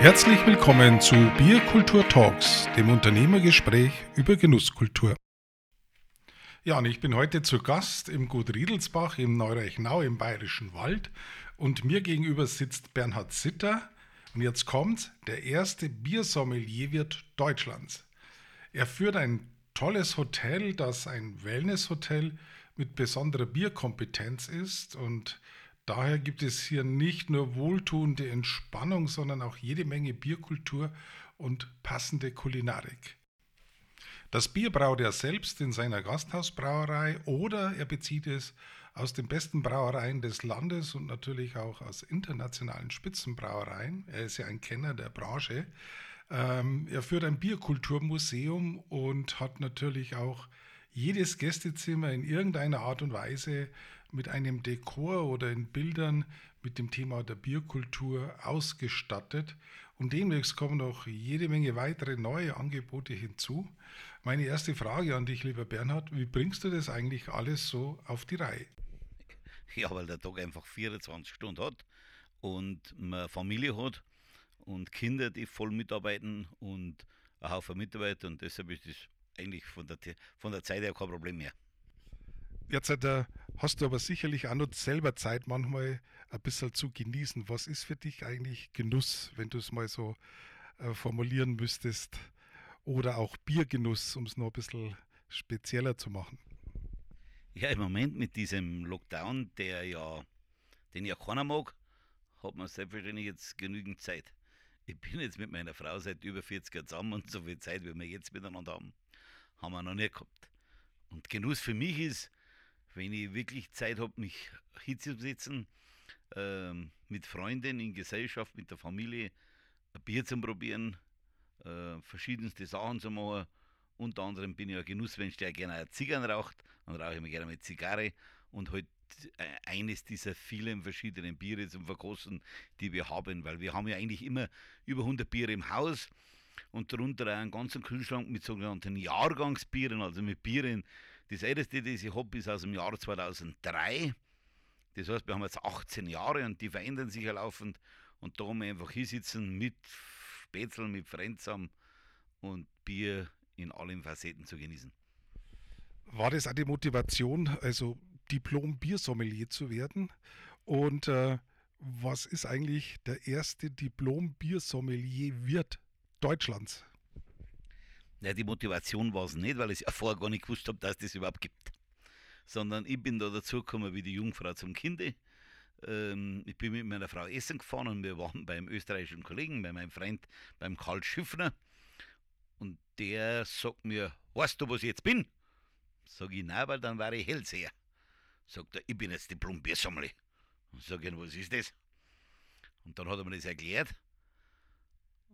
Herzlich willkommen zu Bierkultur Talks, dem Unternehmergespräch über Genusskultur. Ja, und ich bin heute zu Gast im Gut Riedelsbach im Neureichnau im Bayerischen Wald und mir gegenüber sitzt Bernhard Sitter und jetzt kommt der erste Biersommelierwirt Deutschlands. Er führt ein tolles Hotel, das ein Wellnesshotel mit besonderer Bierkompetenz ist und Daher gibt es hier nicht nur wohltuende Entspannung, sondern auch jede Menge Bierkultur und passende Kulinarik. Das Bier braut er selbst in seiner Gasthausbrauerei oder er bezieht es aus den besten Brauereien des Landes und natürlich auch aus internationalen Spitzenbrauereien. Er ist ja ein Kenner der Branche. Ähm, er führt ein Bierkulturmuseum und hat natürlich auch jedes Gästezimmer in irgendeiner Art und Weise mit einem Dekor oder in Bildern mit dem Thema der Bierkultur ausgestattet. Und demnächst kommen noch jede Menge weitere neue Angebote hinzu. Meine erste Frage an dich, lieber Bernhard, wie bringst du das eigentlich alles so auf die Reihe? Ja, weil der Tag einfach 24 Stunden hat und man Familie hat und Kinder, die voll mitarbeiten und ein Haufen Mitarbeiter und deshalb ist das eigentlich von der, von der Zeit her kein Problem mehr. Jetzt äh, hast du aber sicherlich auch noch selber Zeit, manchmal ein bisschen zu genießen. Was ist für dich eigentlich Genuss, wenn du es mal so äh, formulieren müsstest? Oder auch Biergenuss, um es noch ein bisschen spezieller zu machen? Ja, im Moment mit diesem Lockdown, der ja, den ja keiner mag, hat man selbstverständlich jetzt genügend Zeit. Ich bin jetzt mit meiner Frau seit über 40 Jahren zusammen und so viel Zeit, wie wir jetzt miteinander haben, haben wir noch nie gehabt. Und Genuss für mich ist, wenn ich wirklich Zeit habe, mich hinzusetzen, ähm, mit Freunden in Gesellschaft, mit der Familie, ein Bier zu probieren, äh, verschiedenste Sachen zu machen. Unter anderem bin ich ein Genussmensch, der gerne Zigarren raucht. Dann rauche ich mir gerne eine Zigarre und halt äh, eines dieser vielen verschiedenen Biere zum Verkosten, die wir haben, weil wir haben ja eigentlich immer über 100 Biere im Haus und darunter einen ganzen Kühlschrank mit sogenannten Jahrgangsbieren, also mit Bieren, das älteste, das ich habe, ist aus dem Jahr 2003. Das heißt, wir haben jetzt 18 Jahre und die verändern sich ja laufend. Und da haben wir einfach hinsitzen mit Spätzl, mit Frenzam und Bier in allen Facetten zu genießen. War das auch die Motivation, also Diplom-Biersommelier zu werden? Und äh, was ist eigentlich der erste Diplom-Biersommelier-Wirt Deutschlands? Ja, die Motivation war es nicht, weil ich ja vorher gar nicht gewusst habe, dass es das überhaupt gibt. Sondern ich bin da dazugekommen wie die Jungfrau zum Kinde. Ähm, ich bin mit meiner Frau essen gefahren und wir waren beim österreichischen Kollegen, bei meinem Freund, beim Karl Schiffner. Und der sagt mir, weißt du, was ich jetzt bin? Sag ich, nein, weil dann war ich Hellseher. Sagt er, ich bin jetzt Diplom-Biersammler. Sag ich, was ist das? Und dann hat er mir das erklärt.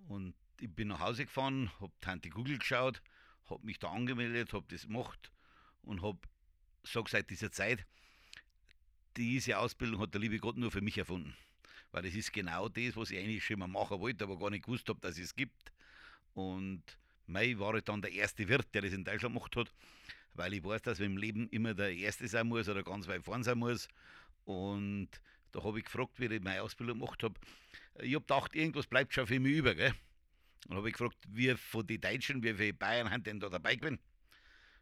Und ich bin nach Hause gefahren, habe Tante Google geschaut, habe mich da angemeldet, habe das gemacht und habe, sag seit dieser Zeit, diese Ausbildung hat der liebe Gott nur für mich erfunden. Weil es ist genau das, was ich eigentlich schon mal machen wollte, aber gar nicht gewusst habe, dass es gibt. Und Mai war ich dann der erste Wirt, der das in Deutschland gemacht hat, weil ich weiß, dass man im Leben immer der Erste sein muss oder ganz weit vorne sein muss. Und da habe ich gefragt, wie ich meine Ausbildung gemacht habe. Ich habe gedacht, irgendwas bleibt schon für mich über. Gell? Und habe ich gefragt, wie von den Deutschen, wie viele Bayern haben denn da dabei gewesen?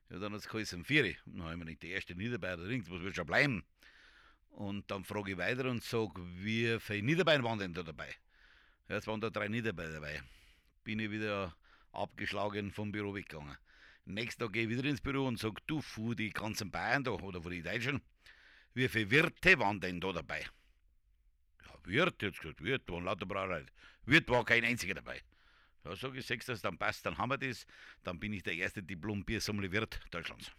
Ja, dann hat es geheißen, vier. Dann habe ich mir nicht die erste Niederbayern ringt, was wird schon bleiben? Und dann frage ich weiter und sage, wie viele Niederbayern waren denn da dabei? Ja, es waren da drei Niederbayern dabei. Bin ich wieder abgeschlagen vom Büro weggegangen. Nächsten Tag gehe ich wieder ins Büro und sage, du, von die ganzen Bayern da, oder von den Deutschen, wie viele Wirte waren denn da dabei? Ja, Wirt, jetzt gesagt, Wirt, waren lauter Brauerei. Wirt war kein einziger dabei. Ja, sage ich, sechs, das dann passt, dann haben wir das. Dann bin ich der erste Diplom-Biersommelier-Wirt Deutschlands.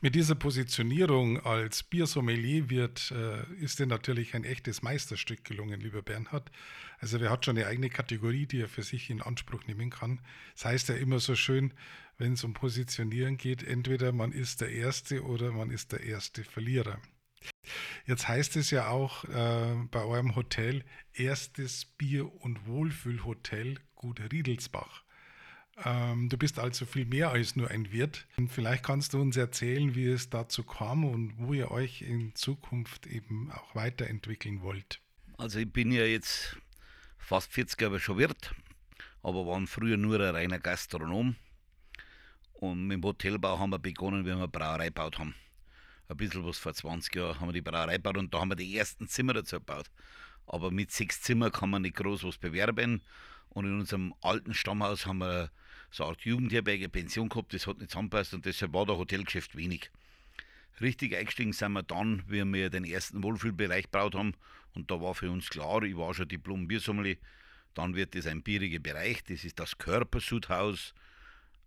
Mit dieser Positionierung als Biersommelier wird, äh, ist dir natürlich ein echtes Meisterstück gelungen, lieber Bernhard. Also wer hat schon eine eigene Kategorie, die er für sich in Anspruch nehmen kann. Das heißt ja immer so schön, wenn es um Positionieren geht, entweder man ist der Erste oder man ist der erste Verlierer. Jetzt heißt es ja auch äh, bei eurem Hotel erstes Bier- und Wohlfühlhotel Gut Riedelsbach. Ähm, du bist also viel mehr als nur ein Wirt. Vielleicht kannst du uns erzählen, wie es dazu kam und wo ihr euch in Zukunft eben auch weiterentwickeln wollt. Also ich bin ja jetzt fast 40 Jahre schon Wirt, aber waren früher nur ein reiner Gastronom. Und mit dem Hotelbau haben wir begonnen, wie wir eine Brauerei gebaut haben. Ein bisschen was vor 20 Jahren haben wir die Brauerei gebaut und da haben wir die ersten Zimmer dazu gebaut. Aber mit sechs Zimmern kann man nicht groß was bewerben. Und in unserem alten Stammhaus haben wir so eine Art Jugendherberge, Pension gehabt, das hat nicht zusammenpasst und deshalb war der Hotelgeschäft wenig. Richtig eingestiegen sind wir dann, wie wir den ersten Wohlfühlbereich gebaut haben. Und da war für uns klar, ich war schon Diplom-Biersommelier, dann wird das ein bieriger Bereich, das ist das Körpersudhaus,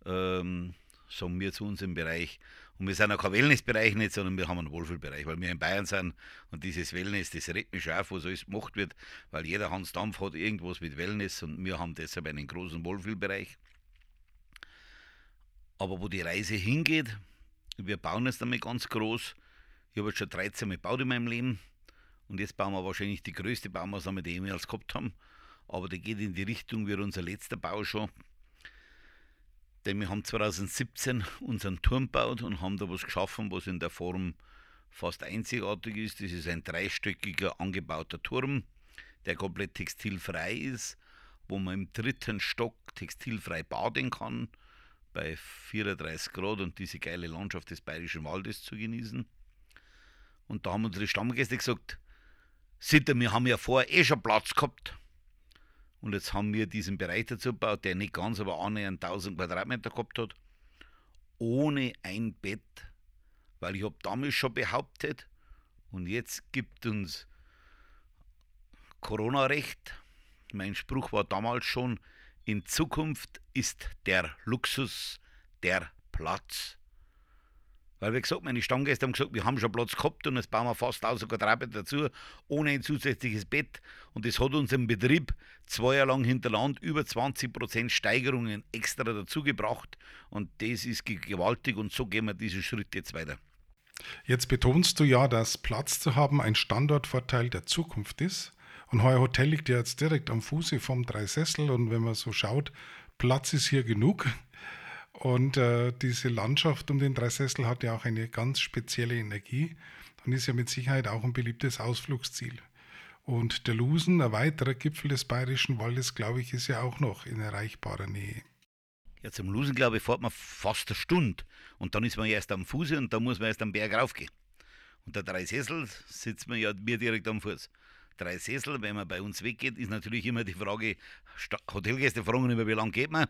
ähm, sagen wir zu uns im Bereich. Und wir sind auch kein Wellnessbereich nicht, sondern wir haben einen Wohlfühlbereich, weil wir in Bayern sind und dieses Wellness, das redet mich auf, wo so alles gemacht wird, weil jeder Hans Dampf hat irgendwas mit Wellness und wir haben deshalb einen großen Wohlfühlbereich. Aber wo die Reise hingeht, wir bauen es damit ganz groß. Ich habe jetzt schon 13 Mal gebaut in meinem Leben. Und jetzt bauen wir wahrscheinlich die größte Baumaßnahme, die wir jemals gehabt haben. Aber die geht in die Richtung wie unser letzter Bau schon. Denn wir haben 2017 unseren Turm gebaut und haben da was geschaffen, was in der Form fast einzigartig ist. Das ist ein dreistöckiger angebauter Turm, der komplett textilfrei ist, wo man im dritten Stock textilfrei baden kann bei 34 Grad und diese geile Landschaft des Bayerischen Waldes zu genießen. Und da haben unsere Stammgäste gesagt, ihr, wir haben ja vorher eh schon Platz gehabt. Und jetzt haben wir diesen Bereich dazu gebaut, der nicht ganz, aber annähernd 1000 Quadratmeter gehabt hat, ohne ein Bett. Weil ich habe damals schon behauptet, und jetzt gibt uns Corona recht. Mein Spruch war damals schon, in Zukunft ist der Luxus der Platz. Weil, wie gesagt, meine Stammgäste haben gesagt, wir haben schon Platz gehabt und jetzt bauen wir fast 1000 Quadratmeter dazu, ohne ein zusätzliches Bett. Und das hat uns im Betrieb zwei Jahre lang hinterland über 20% Steigerungen extra dazu gebracht. Und das ist gewaltig und so gehen wir diesen Schritt jetzt weiter. Jetzt betonst du ja, dass Platz zu haben ein Standortvorteil der Zukunft ist. Und euer Hotel liegt ja jetzt direkt am Fuße vom Dreisessel und wenn man so schaut, Platz ist hier genug. Und äh, diese Landschaft um den Dreisessel hat ja auch eine ganz spezielle Energie und ist ja mit Sicherheit auch ein beliebtes Ausflugsziel. Und der Lusen, ein weiterer Gipfel des Bayerischen Waldes, glaube ich, ist ja auch noch in erreichbarer Nähe. Ja, zum Lusen, glaube ich, fährt man fast eine Stunde. Und dann ist man erst am Fuße und dann muss man erst am Berg raufgehen. Und der Dreisessel sitzt man ja mir direkt am Fuß drei Sessel. Wenn man bei uns weggeht, ist natürlich immer die Frage, Hotelgäste fragen immer, wie lange geht man?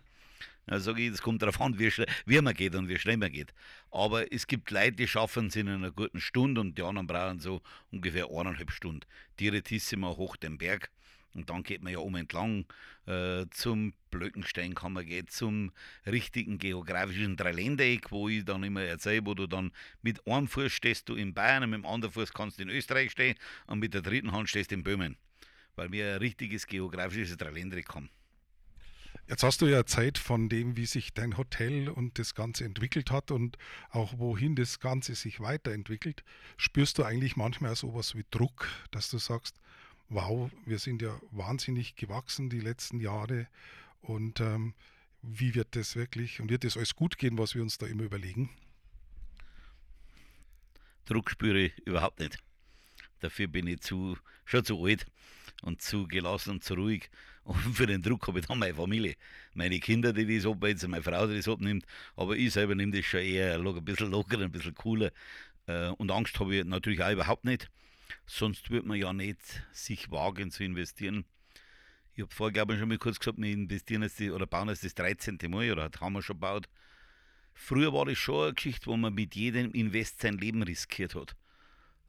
Da sage ich, das kommt darauf an, wie, wie man geht und wie schnell man geht. Aber es gibt Leute, die schaffen es in einer guten Stunde und die anderen brauchen so ungefähr eineinhalb Stunden. Direttissima hoch den Berg und dann geht man ja um entlang äh, zum Blöckenstein, kann man gehen, zum richtigen geografischen Dreiländereck, wo ich dann immer erzähle, wo du dann mit einem Fuß stehst du in Bayern und mit dem anderen Fuß kannst du in Österreich stehen und mit der dritten Hand stehst du in Böhmen. Weil wir ein richtiges geografisches Dreiländereck haben. Jetzt hast du ja Zeit von dem, wie sich dein Hotel und das Ganze entwickelt hat und auch wohin das Ganze sich weiterentwickelt. Spürst du eigentlich manchmal sowas wie Druck, dass du sagst, wow, wir sind ja wahnsinnig gewachsen die letzten Jahre und ähm, wie wird das wirklich und wird das alles gut gehen, was wir uns da immer überlegen? Druck spüre ich überhaupt nicht. Dafür bin ich zu, schon zu alt und zu gelassen und zu ruhig. Und für den Druck habe ich dann meine Familie, meine Kinder, die das abwälzen, meine Frau, die das abnimmt. Aber ich selber nehme das schon eher ein bisschen lockerer, ein bisschen cooler. Äh, und Angst habe ich natürlich auch überhaupt nicht. Sonst würde man ja nicht sich wagen zu investieren. Ich habe vorher, glaube ich, schon mal kurz gesagt, wir investieren jetzt die, oder bauen jetzt das 13. Mal oder haben wir schon gebaut. Früher war das schon eine Geschichte, wo man mit jedem Invest sein Leben riskiert hat.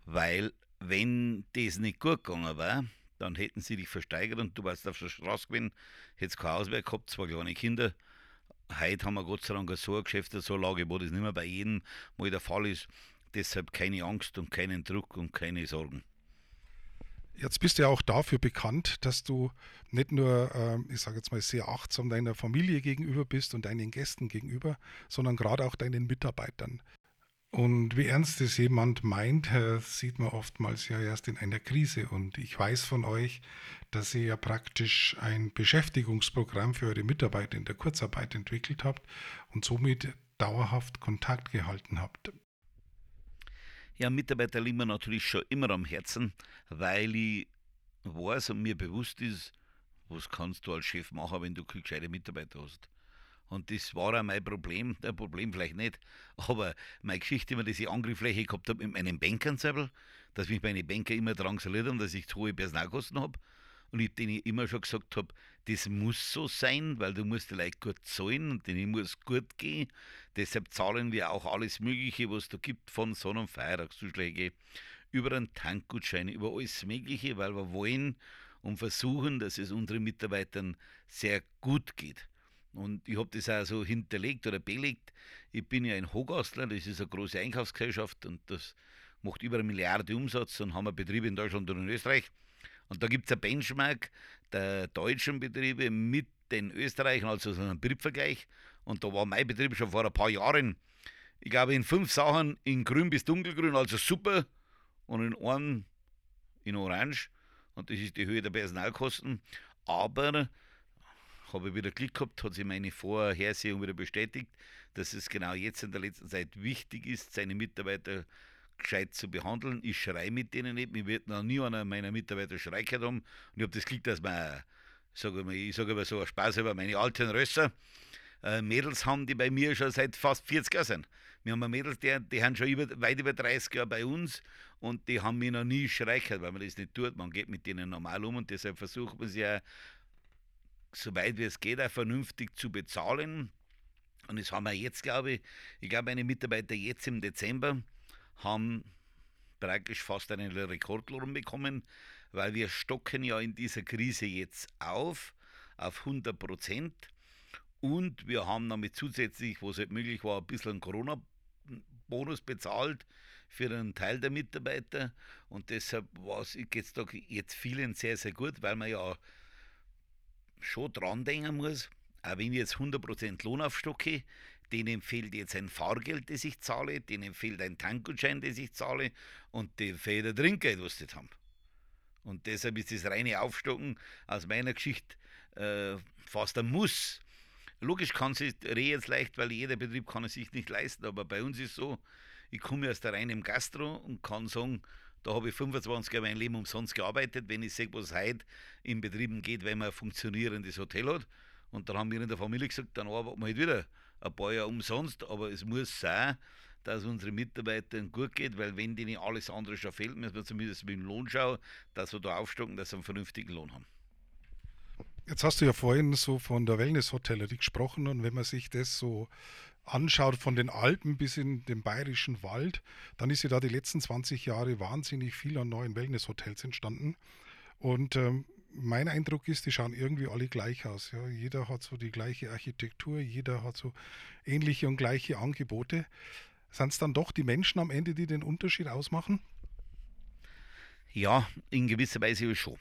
Weil, wenn das nicht gut gegangen wäre, dann hätten sie dich versteigert und du warst auf der Straße gewesen, hättest kein Haus gehabt, zwei kleine Kinder. Heute haben wir Gott sei Dank so eine Geschäft, so eine Lage, wo das nicht mehr bei jedem mal der Fall ist. Deshalb keine Angst und keinen Druck und keine Sorgen. Jetzt bist du ja auch dafür bekannt, dass du nicht nur, ähm, ich sage jetzt mal, sehr achtsam deiner Familie gegenüber bist und deinen Gästen gegenüber, sondern gerade auch deinen Mitarbeitern. Und wie ernst es jemand meint, sieht man oftmals ja erst in einer Krise. Und ich weiß von euch, dass ihr ja praktisch ein Beschäftigungsprogramm für eure Mitarbeiter in der Kurzarbeit entwickelt habt und somit dauerhaft Kontakt gehalten habt. Ja, Mitarbeiter liegen mir natürlich schon immer am Herzen, weil ich weiß und mir bewusst ist, was kannst du als Chef machen, wenn du keine gescheite Mitarbeiter hast? Und das war auch mein Problem, ein Problem vielleicht nicht, aber meine Geschichte immer, dass ich Angriffsfläche gehabt habe mit meinen Bankern dass mich meine Banker immer drangsaliert haben, dass ich zu hohe Personalkosten habe. Und ich denen immer schon gesagt habe, das muss so sein, weil du musst die Leute gut zahlen und denen muss gut gehen. Deshalb zahlen wir auch alles Mögliche, was da gibt, von Sonn- und Feiertagszuschläge, über einen Tankgutschein, über alles Mögliche, weil wir wollen und versuchen, dass es unseren Mitarbeitern sehr gut geht. Und ich habe das auch so hinterlegt oder belegt. Ich bin ja ein Hogastler, das ist eine große Einkaufsgesellschaft und das macht über eine Milliarde Umsatz und haben Betriebe in Deutschland und in Österreich. Und da gibt es ein Benchmark der deutschen Betriebe mit den Österreichern, also so einen Betriebsvergleich. Und da war mein Betrieb schon vor ein paar Jahren, ich glaube, in fünf Sachen in grün bis dunkelgrün, also super, und in einem in orange. Und das ist die Höhe der Personalkosten. Aber habe ich wieder Glück gehabt, hat sich meine Vorhersehung wieder bestätigt, dass es genau jetzt in der letzten Zeit wichtig ist, seine Mitarbeiter gescheit zu behandeln. Ich schreie mit denen nicht. Mir wird noch nie einer meiner Mitarbeiter Schrei haben. Und ich habe das Glück, dass man, sag mal, ich sage immer so ein Spaß über meine alten Rösser, äh, Mädels haben, die bei mir schon seit fast 40 Jahren sind. Wir haben Mädels, die, die haben schon über, weit über 30 Jahre bei uns und die haben mich noch nie Schrei gehört, weil man das nicht tut. Man geht mit denen normal um und deshalb versucht man sie ja soweit wie es geht, auch vernünftig zu bezahlen. Und das haben wir jetzt, glaube ich, ich glaube, meine Mitarbeiter jetzt im Dezember haben praktisch fast einen Rekordlohn bekommen, weil wir stocken ja in dieser Krise jetzt auf, auf 100 Prozent. Und wir haben damit zusätzlich, wo es halt möglich war, ein bisschen Corona-Bonus bezahlt für einen Teil der Mitarbeiter. Und deshalb war es jetzt, jetzt vielen sehr, sehr gut, weil man ja schon dran denken muss, auch wenn ich jetzt 100% Lohn aufstocke, denen fehlt jetzt ein Fahrgeld, das ich zahle, denen fehlt ein Tankgutschein, das ich zahle und denen fehlt ein Trinkgeld, was sie haben. Und deshalb ist das reine Aufstocken aus meiner Geschichte äh, fast ein Muss. Logisch kann sich reh jetzt leicht, weil jeder Betrieb kann es sich nicht leisten, aber bei uns ist so, ich komme aus der reinen Gastro und kann sagen, da habe ich 25 Jahre mein Leben umsonst gearbeitet, wenn ich sehe, was heute in Betrieben geht, wenn man ein funktionierendes Hotel hat. Und dann haben wir in der Familie gesagt, dann arbeiten wir halt wieder ein paar Jahre umsonst, aber es muss sein, dass unsere Mitarbeitern gut geht, weil wenn denen alles andere schon fehlt, müssen wir zumindest mit dem Lohn schauen, dass wir da aufstocken, dass wir einen vernünftigen Lohn haben. Jetzt hast du ja vorhin so von der Wellness-Hotellerie gesprochen und wenn man sich das so anschaut, von den Alpen bis in den bayerischen Wald, dann ist ja da die letzten 20 Jahre wahnsinnig viel an neuen Wellnesshotels entstanden. Und ähm, mein Eindruck ist, die schauen irgendwie alle gleich aus. Ja. Jeder hat so die gleiche Architektur, jeder hat so ähnliche und gleiche Angebote. Sind es dann doch die Menschen am Ende, die den Unterschied ausmachen? Ja, in gewisser Weise schon.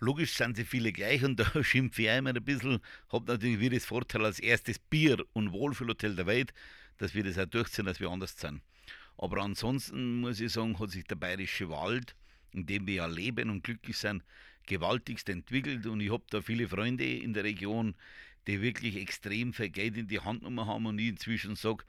Logisch sind sie viele gleich und da schimpfe ich immer ein bisschen. Hab natürlich wieder das Vorteil als erstes Bier- und Wohlfühlhotel der Welt, dass wir das auch durchziehen, dass wir anders sind. Aber ansonsten muss ich sagen, hat sich der Bayerische Wald, in dem wir ja leben und glücklich sind, gewaltigst entwickelt und ich habe da viele Freunde in der Region, die wirklich extrem viel Geld in die Hand genommen haben und ich inzwischen sage,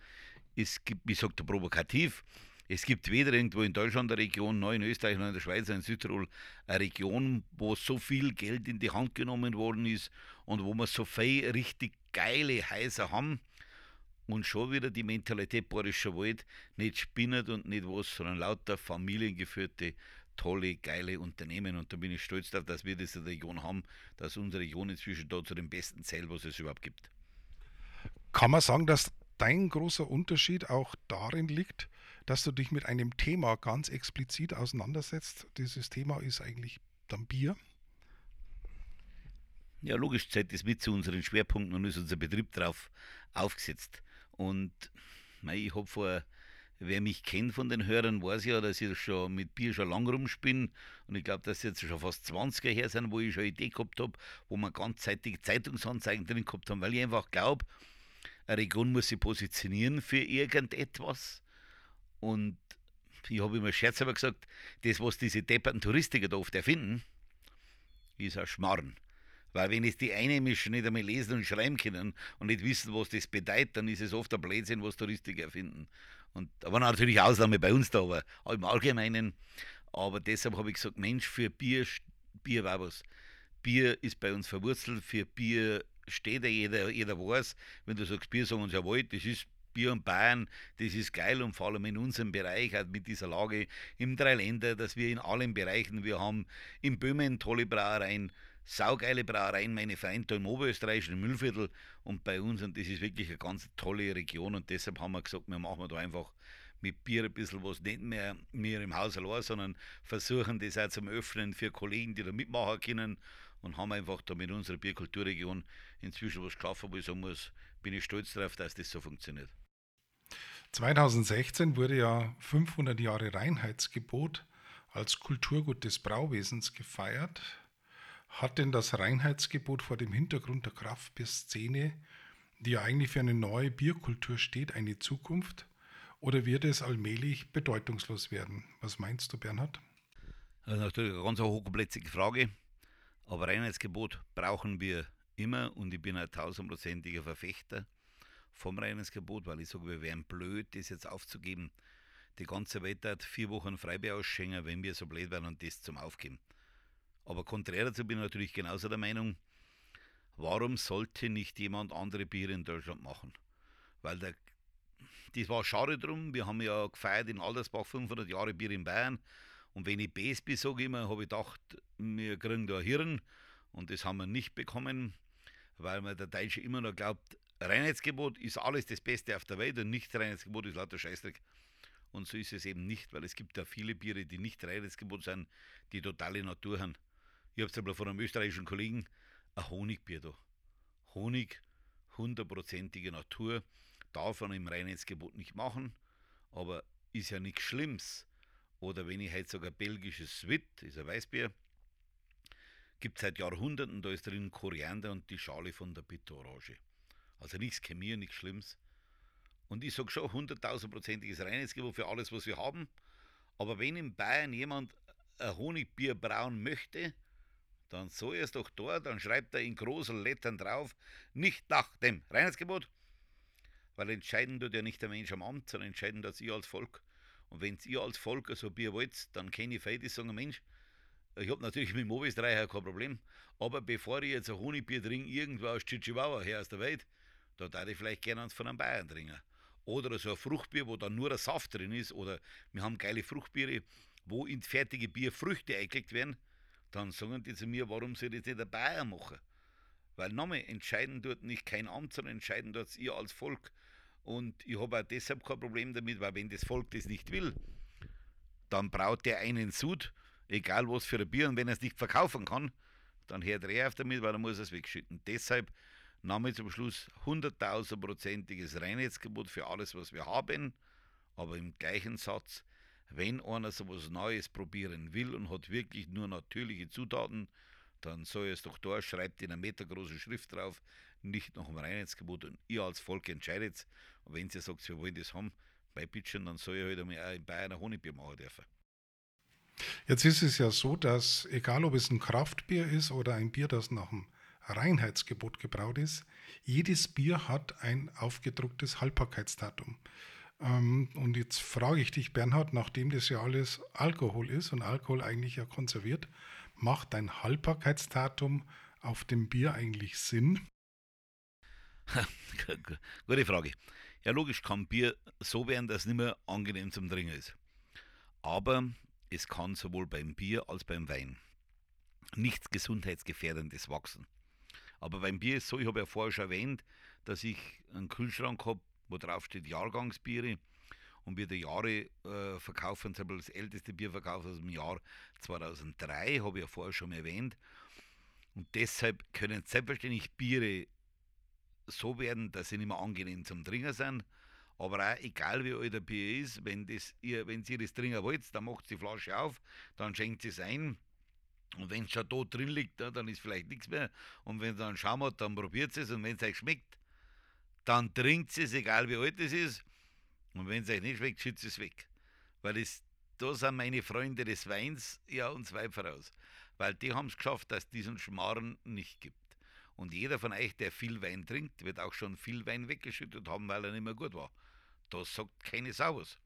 es gibt, ich sage da provokativ, es gibt weder irgendwo in Deutschland eine Region, noch in Österreich, noch in der Schweiz, noch in Südtirol, eine Region, wo so viel Geld in die Hand genommen worden ist und wo wir so viele richtig geile Häuser haben und schon wieder die Mentalität Bayerischer Wald nicht spinnet und nicht was, sondern lauter familiengeführte, tolle, geile Unternehmen. Und da bin ich stolz darauf, dass wir diese Region haben, dass unsere Region inzwischen da zu den besten zählt, was es überhaupt gibt. Kann man sagen, dass dein großer Unterschied auch darin liegt, dass du dich mit einem Thema ganz explizit auseinandersetzt. Dieses Thema ist eigentlich dann Bier. Ja, logisch zählt das mit zu unseren Schwerpunkten und ist unser Betrieb darauf aufgesetzt. Und ich habe vor, wer mich kennt von den Hörern, weiß ja, dass ich schon mit Bier schon lang rumspinne. Und ich glaube, dass jetzt schon fast 20 Jahre her sind, wo ich schon eine Idee gehabt habe, wo wir ganzzeitig Zeitungsanzeigen drin gehabt haben, weil ich einfach glaube, eine Region muss sich positionieren für irgendetwas. Und ich habe immer scherzhaft gesagt, das, was diese depperten Touristiker da oft erfinden, ist ein Schmarrn. Weil wenn es die Einheimischen nicht einmal lesen und schreiben können und nicht wissen, was das bedeutet, dann ist es oft ein Blödsinn, was Touristiker erfinden. Und, aber natürlich Ausnahme bei uns da, aber im Allgemeinen. Aber deshalb habe ich gesagt, Mensch, für Bier, Bier war was. Bier ist bei uns verwurzelt, für Bier steht ja jeder, jeder weiß, wenn du sagst, Bier sagen uns ja das ist Bier und Bayern, das ist geil und vor allem in unserem Bereich, halt mit dieser Lage im Dreiländer, dass wir in allen Bereichen, wir haben in Böhmen tolle Brauereien, saugeile Brauereien, meine Freunde im Oberösterreichischen Müllviertel und bei uns und das ist wirklich eine ganz tolle Region und deshalb haben wir gesagt, wir machen da einfach mit Bier ein bisschen was nicht mehr mir im Haus allein, sondern versuchen das auch zum Öffnen für Kollegen, die da mitmachen können und haben einfach da mit unserer Bierkulturregion inzwischen was geschaffen, wo ich sagen muss, bin ich stolz darauf, dass das so funktioniert. 2016 wurde ja 500 Jahre Reinheitsgebot als Kulturgut des Brauwesens gefeiert. Hat denn das Reinheitsgebot vor dem Hintergrund der Kraftbierszene, die ja eigentlich für eine neue Bierkultur steht, eine Zukunft? Oder wird es allmählich bedeutungslos werden? Was meinst du, Bernhard? Das ist natürlich eine ganz hochkomplexige Frage. Aber Reinheitsgebot brauchen wir immer und ich bin ein tausendprozentiger Verfechter vom Reinheitsgebot, weil ich sage, wir wären blöd, das jetzt aufzugeben. Die ganze Welt hat vier Wochen Freibier wenn wir so blöd wären und das zum Aufgeben. Aber konträr dazu bin ich natürlich genauso der Meinung, warum sollte nicht jemand andere Biere in Deutschland machen? Weil der, das war schade drum, wir haben ja gefeiert in Aldersbach 500 Jahre Bier in Bayern und wenn ich BSB sage immer, habe ich gedacht, wir kriegen da Hirn und das haben wir nicht bekommen, weil man der Deutsche immer noch glaubt, Reinheitsgebot ist alles das Beste auf der Welt und nicht Reinheitsgebot ist lauter Scheißdreck. Und so ist es eben nicht, weil es gibt ja viele Biere, die nicht Reinheitsgebot sind, die totale Natur haben. Ich habe es aber von einem österreichischen Kollegen ein Honigbier da. Honig, hundertprozentige Natur, darf man im Reinheitsgebot nicht machen, aber ist ja nichts Schlimmes. Oder wenn ich heute sage, belgisches Swit, ist ein Weißbier, gibt es seit Jahrhunderten, da ist drin Koriander und die Schale von der Bitterorange. Also nichts Chemie, nichts Schlimmes. Und ich sage schon, hunderttausendprozentiges Reinheitsgebot für alles, was wir haben. Aber wenn in Bayern jemand ein Honigbier brauen möchte, dann soll er es doch dort, dann schreibt er in großen Lettern drauf, nicht nach dem Reinheitsgebot. Weil entscheiden tut ja nicht der Mensch am Amt, sondern entscheiden das ihr als Volk. Und wenn ihr als Volk so Bier wollt, dann kenne ich die sagen, Mensch, ich habe natürlich mit dem Oberösterreicher kein Problem, aber bevor ich jetzt ein Honigbier trinke, irgendwo aus Chihuahua her aus der Welt, da darf ich vielleicht gerne eins von einem Bayern trinken. Oder so ein Fruchtbier, wo dann nur der Saft drin ist, oder wir haben geile Fruchtbiere, wo in fertige Bier Früchte eingelegt werden, dann sagen die zu mir, warum soll ich das nicht ein Bayern machen? Weil nochmal, entscheiden dort nicht kein Amt, sondern entscheiden dort ihr als Volk. Und ich habe auch deshalb kein Problem damit, weil wenn das Volk das nicht will, dann braut der einen Sud, egal was für ein Bier, und wenn er es nicht verkaufen kann, dann hört er auf damit, weil er muss es wegschütten. Deshalb nahm ich zum Schluss 100.000-prozentiges Reinheitsgebot für alles, was wir haben, aber im gleichen Satz, wenn einer so was Neues probieren will und hat wirklich nur natürliche Zutaten, dann soll es doch da, schreibt in einer metergroßen Schrift drauf, nicht nach dem Reinheitsgebot und ihr als Volk entscheidet. Und wenn ihr sagt, wir wollen das haben, bei Bitchen, dann soll ich halt einmal auch in Bayern ein Honigbier machen dürfen. Jetzt ist es ja so, dass egal ob es ein Kraftbier ist oder ein Bier, das nach dem Reinheitsgebot gebraut ist, jedes Bier hat ein aufgedrucktes Haltbarkeitsdatum. Ähm, und jetzt frage ich dich, Bernhard, nachdem das ja alles Alkohol ist und Alkohol eigentlich ja konserviert, macht ein Haltbarkeitsdatum auf dem Bier eigentlich Sinn? Gute Frage. Ja, logisch kann Bier so werden, dass es nicht mehr angenehm zum Trinken ist. Aber es kann sowohl beim Bier als beim Wein nichts Gesundheitsgefährdendes wachsen. Aber beim Bier ist so, ich habe ja vorher schon erwähnt, dass ich einen Kühlschrank habe, wo drauf steht Jahrgangsbiere und wir die Jahre äh, verkaufen, zum Beispiel das älteste Bier verkauft aus dem Jahr 2003, habe ich ja vorher schon erwähnt. Und deshalb können selbstverständlich Biere so werden, dass sie nicht mehr angenehm zum Trinken sind. Aber auch egal wie alt ein Bier ist, wenn, das, ihr, wenn ihr das trinken wollt, dann macht die Flasche auf, dann schenkt es ein und wenn es schon da drin liegt, dann ist vielleicht nichts mehr. Und wenn es dann Schaum hat, dann probiert es und wenn es euch schmeckt, dann trinkt es, egal wie alt es ist. Und wenn es euch nicht schmeckt, schützt es weg. Weil das, da sind meine Freunde des Weins ja und zwei voraus. Weil die haben es geschafft, dass es diesen Schmarren nicht gibt. Und jeder von euch, der viel Wein trinkt, wird auch schon viel Wein weggeschüttet haben, weil er nicht mehr gut war. Das sagt keine Sau was.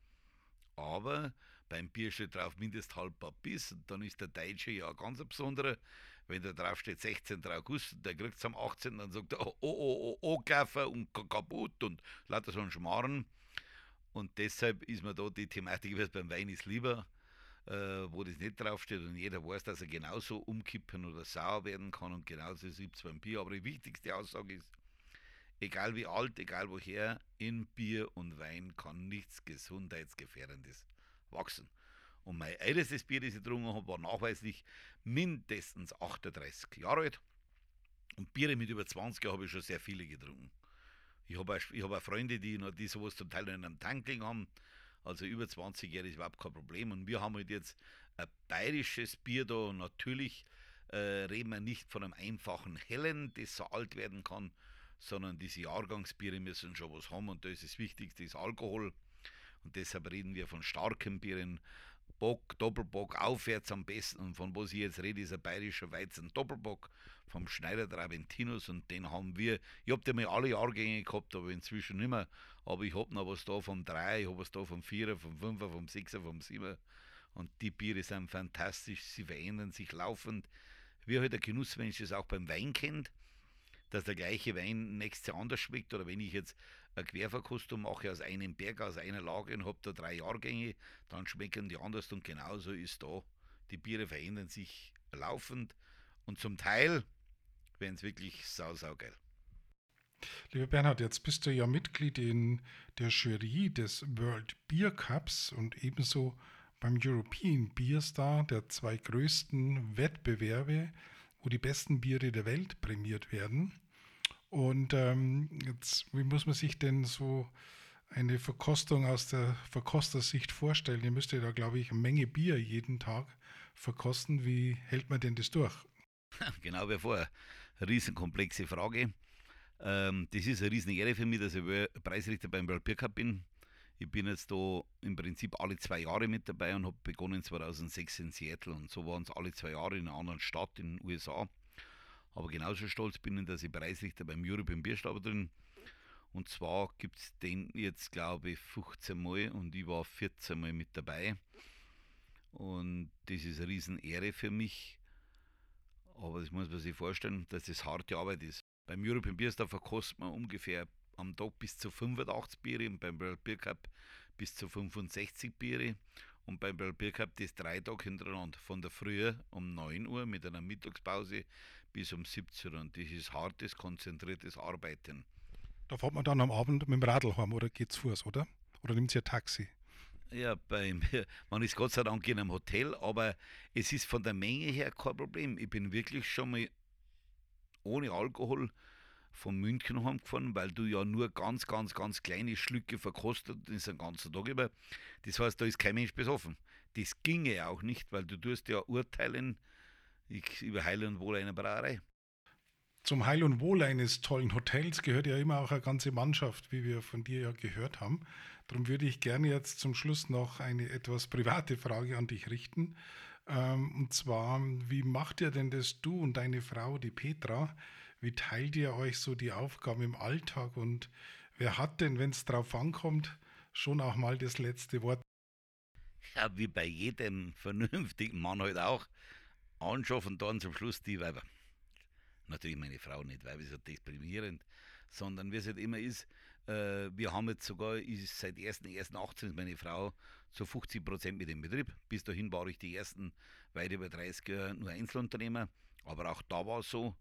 Aber beim Bier steht drauf mindesthaltbar bis. Und dann ist der Deutsche ja ganz besonderer. wenn da drauf steht 16. August, der kriegt es am 18. dann sagt er, oh, oh, oh, oh, Kaffer und kaputt und lauter so ein Schmarren. Und deshalb ist mir da die Thematik, es beim Wein ist, lieber, wo das nicht draufsteht und jeder weiß, dass er genauso umkippen oder sauer werden kann und genauso ist es beim Bier. Aber die wichtigste Aussage ist, egal wie alt, egal woher, in Bier und Wein kann nichts Gesundheitsgefährdendes wachsen. Und mein ältestes Bier, das ich getrunken habe, war nachweislich mindestens 38 Jahre alt. Und Biere mit über 20 Jahren habe ich schon sehr viele getrunken. Ich habe auch, hab auch Freunde, die, noch, die sowas zum Teil in einem Tank haben. Also über 20 Jahre ist überhaupt kein Problem. Und wir haben halt jetzt ein bayerisches Bier da. Natürlich äh, reden wir nicht von einem einfachen Hellen, das so alt werden kann, sondern diese Jahrgangsbiere müssen schon was haben. Und da ist das Wichtigste, ist Alkohol. Und deshalb reden wir von starken Bieren, Bock, Doppelbock, aufwärts am besten. Und von was ich jetzt rede, ist ein bayerischer Weizen Doppelbock vom Schneider Traventinus und den haben wir, ich habe den mal alle Jahrgänge gehabt, aber inzwischen nicht mehr. Aber ich habe noch was da vom 3, ich habe was da vom 4, vom 5, vom 6, vom 7. Und die Biere sind fantastisch, sie verändern sich laufend. Wie halt der Genussmensch das auch beim Wein kennt, dass der gleiche Wein nächstes Jahr anders schmeckt. Oder wenn ich jetzt eine Querverkostung mache aus einem Berg, aus einer Lage und habe da drei Jahrgänge, dann schmecken die anders und genauso ist da. Die Biere verändern sich laufend und zum Teil werden es wirklich sau, sau geil. Lieber Bernhard, jetzt bist du ja Mitglied in der Jury des World Beer Cups und ebenso beim European Beer Star, der zwei größten Wettbewerbe, wo die besten Biere der Welt prämiert werden. Und ähm, jetzt, wie muss man sich denn so eine Verkostung aus der Verkostersicht vorstellen? Ihr müsst ja da, glaube ich, eine Menge Bier jeden Tag verkosten. Wie hält man denn das durch? Genau wie vorher. Riesenkomplexe Frage. Ähm, das ist eine riesen Ehre für mich, dass ich Preisrichter beim World Beer Cup bin. Ich bin jetzt da im Prinzip alle zwei Jahre mit dabei und habe begonnen 2006 in Seattle und so waren es alle zwei Jahre in einer anderen Stadt in den USA. Aber genauso stolz bin ich, dass ich Preisrichter beim European Bierstab drin. Und zwar gibt es den jetzt, glaube ich, 15 Mal und ich war 14 Mal mit dabei. Und das ist eine Riesenehre für mich. Aber das muss man sich vorstellen, dass das harte Arbeit ist. Beim European Beer Star verkostet man ungefähr am Tag bis zu 85 Biere und beim World Beer Cup bis zu 65 Biere. Und beim World Beer Cup das drei Tage hintereinander. Von der Früh um 9 Uhr mit einer Mittagspause bis um 17 Uhr. Und das ist hartes, konzentriertes Arbeiten. Da fährt man dann am Abend mit dem Radl heim oder geht's fuß, oder? Oder nimmt sie ein Taxi? Ja, bei mir, man ist Gott sei Dank in einem Hotel, aber es ist von der Menge her kein Problem. Ich bin wirklich schon mal ohne Alkohol von München heimgefahren, weil du ja nur ganz, ganz, ganz kleine Schlücke verkostet ist den ganzen Tag über. Das heißt, da ist kein Mensch besoffen. Das ginge auch nicht, weil du tust ja urteilen über Heil und Wohl einer Brauerei. Zum Heil und Wohl eines tollen Hotels gehört ja immer auch eine ganze Mannschaft, wie wir von dir ja gehört haben. Darum würde ich gerne jetzt zum Schluss noch eine etwas private Frage an dich richten. Ähm, und zwar, wie macht ihr denn das, du und deine Frau, die Petra? Wie teilt ihr euch so die Aufgaben im Alltag und wer hat denn, wenn es drauf ankommt, schon auch mal das letzte Wort? Ja, wie bei jedem vernünftigen Mann halt auch. Anschaffen dann zum Schluss die Weiber. Natürlich meine Frau nicht, weil wir so deprimierend, sondern wie es halt immer ist, äh, wir haben jetzt sogar, ist seit 1.1.18 ist meine Frau zu 50 Prozent mit dem Betrieb. Bis dahin war ich die ersten weit über 30 Jahre nur Einzelunternehmer. Aber auch da war es so,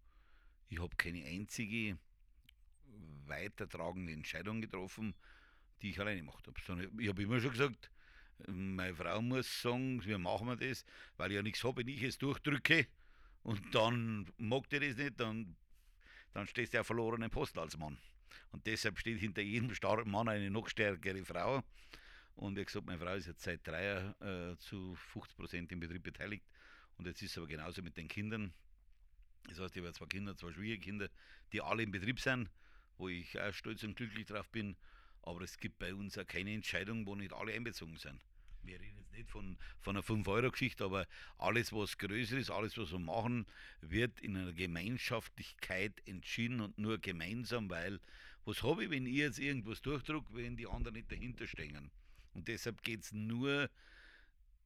ich habe keine einzige weitertragende Entscheidung getroffen, die ich alleine gemacht habe. ich habe immer schon gesagt, meine Frau muss sagen, wie machen wir das, weil ich ja nichts habe, wenn ich es durchdrücke und dann mag die das nicht, dann, dann stehst du ja verlorenen Post als Mann. Und deshalb steht hinter jedem starken Mann eine noch stärkere Frau. Und wie gesagt, meine Frau ist jetzt seit drei Jahren äh, zu 50 Prozent im Betrieb beteiligt. Und jetzt ist es aber genauso mit den Kindern. Das heißt, ich habe zwei Kinder, zwei Schwiegerkinder, die alle im Betrieb sind, wo ich auch stolz und glücklich drauf bin. Aber es gibt bei uns auch keine Entscheidung, wo nicht alle einbezogen sind. Wir reden jetzt nicht von, von einer 5-Euro-Geschichte, aber alles, was größer ist, alles, was wir machen, wird in einer Gemeinschaftlichkeit entschieden und nur gemeinsam, weil was habe ich, wenn ich jetzt irgendwas durchdrucke, wenn die anderen nicht dahinter stehen? Und deshalb geht es nur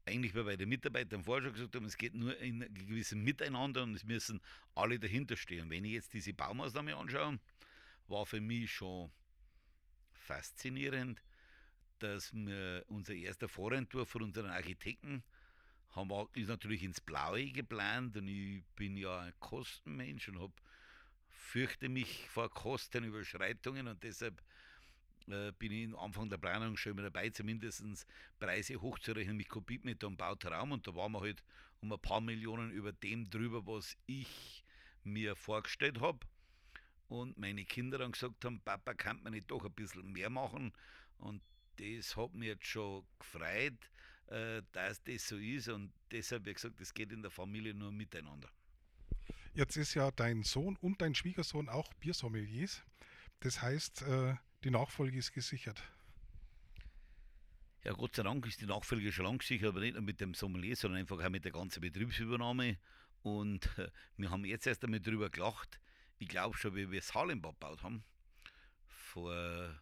eigentlich wie bei den Mitarbeitern vorher schon gesagt haben, es geht nur in gewissen Miteinander und es müssen alle dahinter stehen. Wenn ich jetzt diese Baumaßnahme anschaue, war für mich schon faszinierend, dass wir unser erster Vorentwurf von unseren Architekten haben wir, ist natürlich ins Blaue geplant und ich bin ja ein Kostenmensch und habe fürchte mich vor Kostenüberschreitungen und deshalb äh, bin ich am Anfang der Planung schon immer dabei, zumindest Preise hochzurechnen mit Kubikmeter und Bautraum. Und da waren wir halt um ein paar Millionen über dem drüber, was ich mir vorgestellt habe. Und meine Kinder dann gesagt haben, Papa, kann man nicht doch ein bisschen mehr machen? Und das hat mich jetzt schon gefreut, äh, dass das so ist. Und deshalb, wie gesagt, das geht in der Familie nur miteinander. Jetzt ist ja dein Sohn und dein Schwiegersohn auch Biersommeliers. Das heißt, äh, die Nachfolge ist gesichert. Ja, Gott sei Dank ist die Nachfolge schon lang gesichert, aber nicht nur mit dem Sommelier, sondern einfach auch mit der ganzen Betriebsübernahme. Und wir haben jetzt erst einmal drüber gelacht. Ich glaube schon, wie wir Salimbad gebaut haben, vor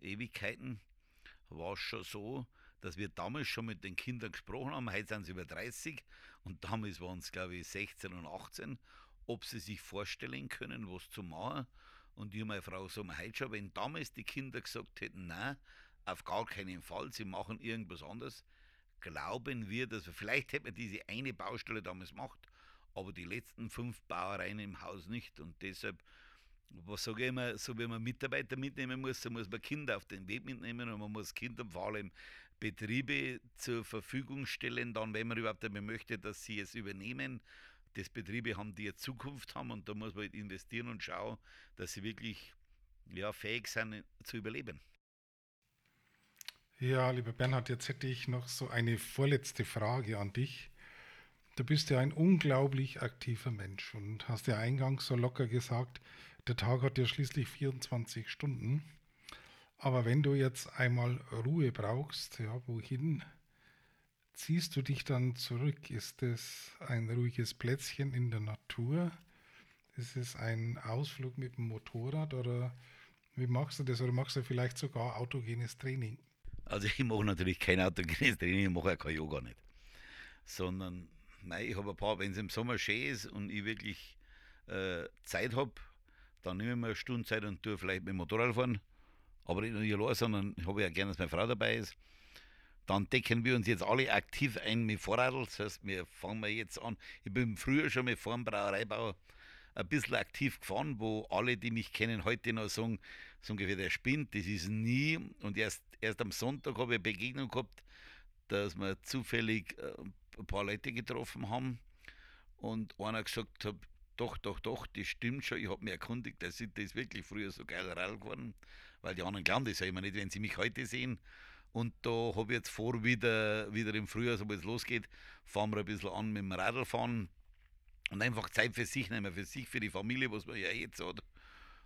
Ewigkeiten, war es schon so, dass wir damals schon mit den Kindern gesprochen haben. Heute sind sie über 30 und damals waren es, glaube ich, 16 und 18, ob sie sich vorstellen können, was zu machen. Und ich und meine Frau sagen, heute schon, wenn damals die Kinder gesagt hätten, nein, auf gar keinen Fall, sie machen irgendwas anderes, glauben wir, dass wir, vielleicht hätten wir diese eine Baustelle damals gemacht, aber die letzten fünf Bauereien im Haus nicht. Und deshalb, was sage ich immer, so wie man Mitarbeiter mitnehmen muss, so muss man Kinder auf den Weg mitnehmen und man muss Kinder vor allem Betriebe zur Verfügung stellen, dann, wenn man überhaupt einmal möchte, dass sie es übernehmen dass Betriebe haben, die eine Zukunft haben und da muss man halt investieren und schauen, dass sie wirklich ja, fähig sind zu überleben. Ja, lieber Bernhard, jetzt hätte ich noch so eine vorletzte Frage an dich. Du bist ja ein unglaublich aktiver Mensch und hast ja eingangs so locker gesagt, der Tag hat ja schließlich 24 Stunden. Aber wenn du jetzt einmal Ruhe brauchst, ja, wohin ziehst du dich dann zurück? Ist es ein ruhiges Plätzchen in der Natur? Ist es ein Ausflug mit dem Motorrad oder wie machst du das? Oder machst du vielleicht sogar autogenes Training? Also ich mache natürlich kein autogenes Training, ich mache ja kein Yoga nicht. Sondern nein, ich habe ein paar, wenn es im Sommer schön ist und ich wirklich äh, Zeit habe, dann nehme ich mir eine Stunde Zeit und tue vielleicht mit dem Motorrad fahren. Aber nicht nur allein, sondern ich habe ja gerne, dass meine Frau dabei ist. Dann decken wir uns jetzt alle aktiv ein mit Vorradl. Das heißt, wir fangen jetzt an. Ich bin früher schon mit vor dem Brauereibau ein bisschen aktiv gefahren, wo alle, die mich kennen, heute noch sagen, so ungefähr der spinnt. Das ist nie. Und erst, erst am Sonntag habe ich eine Begegnung gehabt, dass wir zufällig äh, ein paar Leute getroffen haben und einer gesagt hat, doch, doch, doch, das stimmt schon. Ich habe mich erkundigt, das ist wirklich früher so geil Radl geworden, weil die anderen glauben das ja immer nicht, wenn sie mich heute sehen. Und da habe ich jetzt vor, wieder, wieder im Frühjahr, sobald es losgeht, fahren wir ein bisschen an mit dem Radlfahren und einfach Zeit für sich nehmen, für sich, für die Familie, was man ja jetzt hat.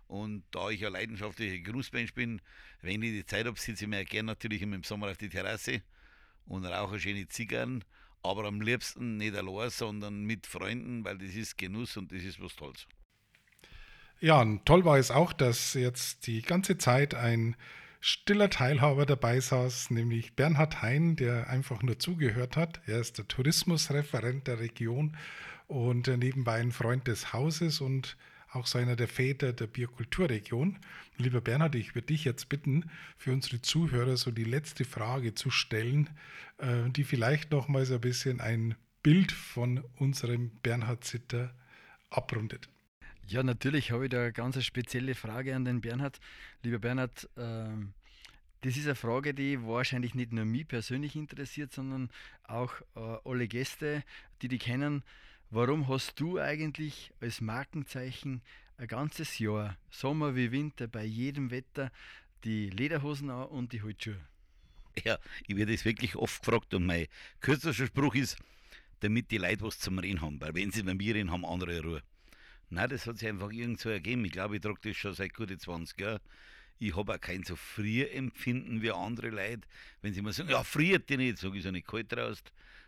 Und da ich ja leidenschaftlicher Genussmensch bin, wenn ich die Zeit habe, sitze ich mir gerne natürlich im Sommer auf die Terrasse und rauche schöne Zigarren, aber am liebsten nicht allein, sondern mit Freunden, weil das ist Genuss und das ist was Tolles. Ja, und toll war es auch, dass jetzt die ganze Zeit ein stiller Teilhaber dabei saß, nämlich Bernhard Hein, der einfach nur zugehört hat. Er ist der Tourismusreferent der Region und nebenbei ein Freund des Hauses und auch seiner der Väter der Bierkulturregion. Lieber Bernhard, ich würde dich jetzt bitten, für unsere Zuhörer so die letzte Frage zu stellen, äh, die vielleicht nochmals ein bisschen ein Bild von unserem Bernhard Zitter abrundet. Ja, natürlich habe ich da eine ganz spezielle Frage an den Bernhard. Lieber Bernhard, äh, das ist eine Frage, die wahrscheinlich nicht nur mich persönlich interessiert, sondern auch äh, alle Gäste, die die kennen. Warum hast du eigentlich als Markenzeichen ein ganzes Jahr, Sommer wie Winter, bei jedem Wetter die Lederhosen an und die Holzschuhe? Ja, ich werde das wirklich oft gefragt und mein kürzester Spruch ist, damit die Leute was zum Reden haben, weil wenn sie bei mir reden, haben andere Ruhe. Nein, das hat sich einfach irgend so ergeben. Ich glaube, ich trage das schon seit gute 20 Jahren. Ich habe auch kein so Frierempfinden wie andere Leute. Wenn sie mal sagen, ja, friert die nicht, sage ich so nicht kalt raus.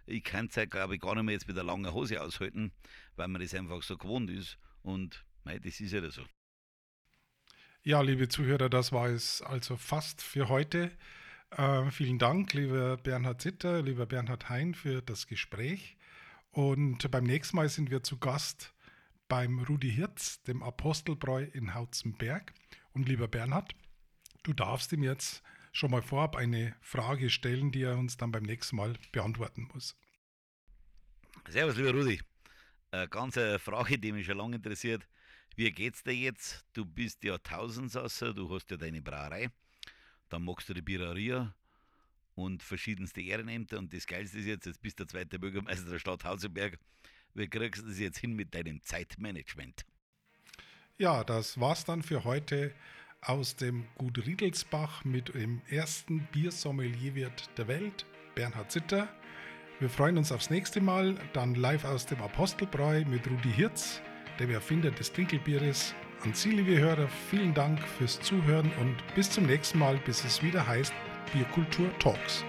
Ich kann es halt, glaube ich, gar nicht mehr jetzt mit der langen Hose aushalten, weil man das einfach so gewohnt ist. Und mei, das ist ja so. Ja, liebe Zuhörer, das war es also fast für heute. Äh, vielen Dank, lieber Bernhard Zitter, lieber Bernhard Hein, für das Gespräch. Und beim nächsten Mal sind wir zu Gast beim Rudi Hirz, dem Apostelbräu in Hautzenberg. Und lieber Bernhard, du darfst ihm jetzt schon mal vorab eine Frage stellen, die er uns dann beim nächsten Mal beantworten muss. Servus, lieber Rudi. Eine ganz eine Frage, die mich schon lange interessiert. Wie geht's dir jetzt? Du bist ja Tausendsasser, du hast ja deine Brauerei, dann machst du die Biereria und verschiedenste Ehrenämter und das Geilste ist jetzt, jetzt bist du der zweite Bürgermeister der Stadt Hausenberg. Wie kriegst du das jetzt hin mit deinem Zeitmanagement? Ja, das war's dann für heute aus dem Gut Riedelsbach mit dem ersten Biersommelierwirt der Welt, Bernhard Zitter. Wir freuen uns aufs nächste Mal, dann live aus dem Apostelbräu mit Rudi Hirz, dem Erfinder des Trinkelbieres. An Sie, liebe Hörer, vielen Dank fürs Zuhören und bis zum nächsten Mal, bis es wieder heißt Bierkultur Talks.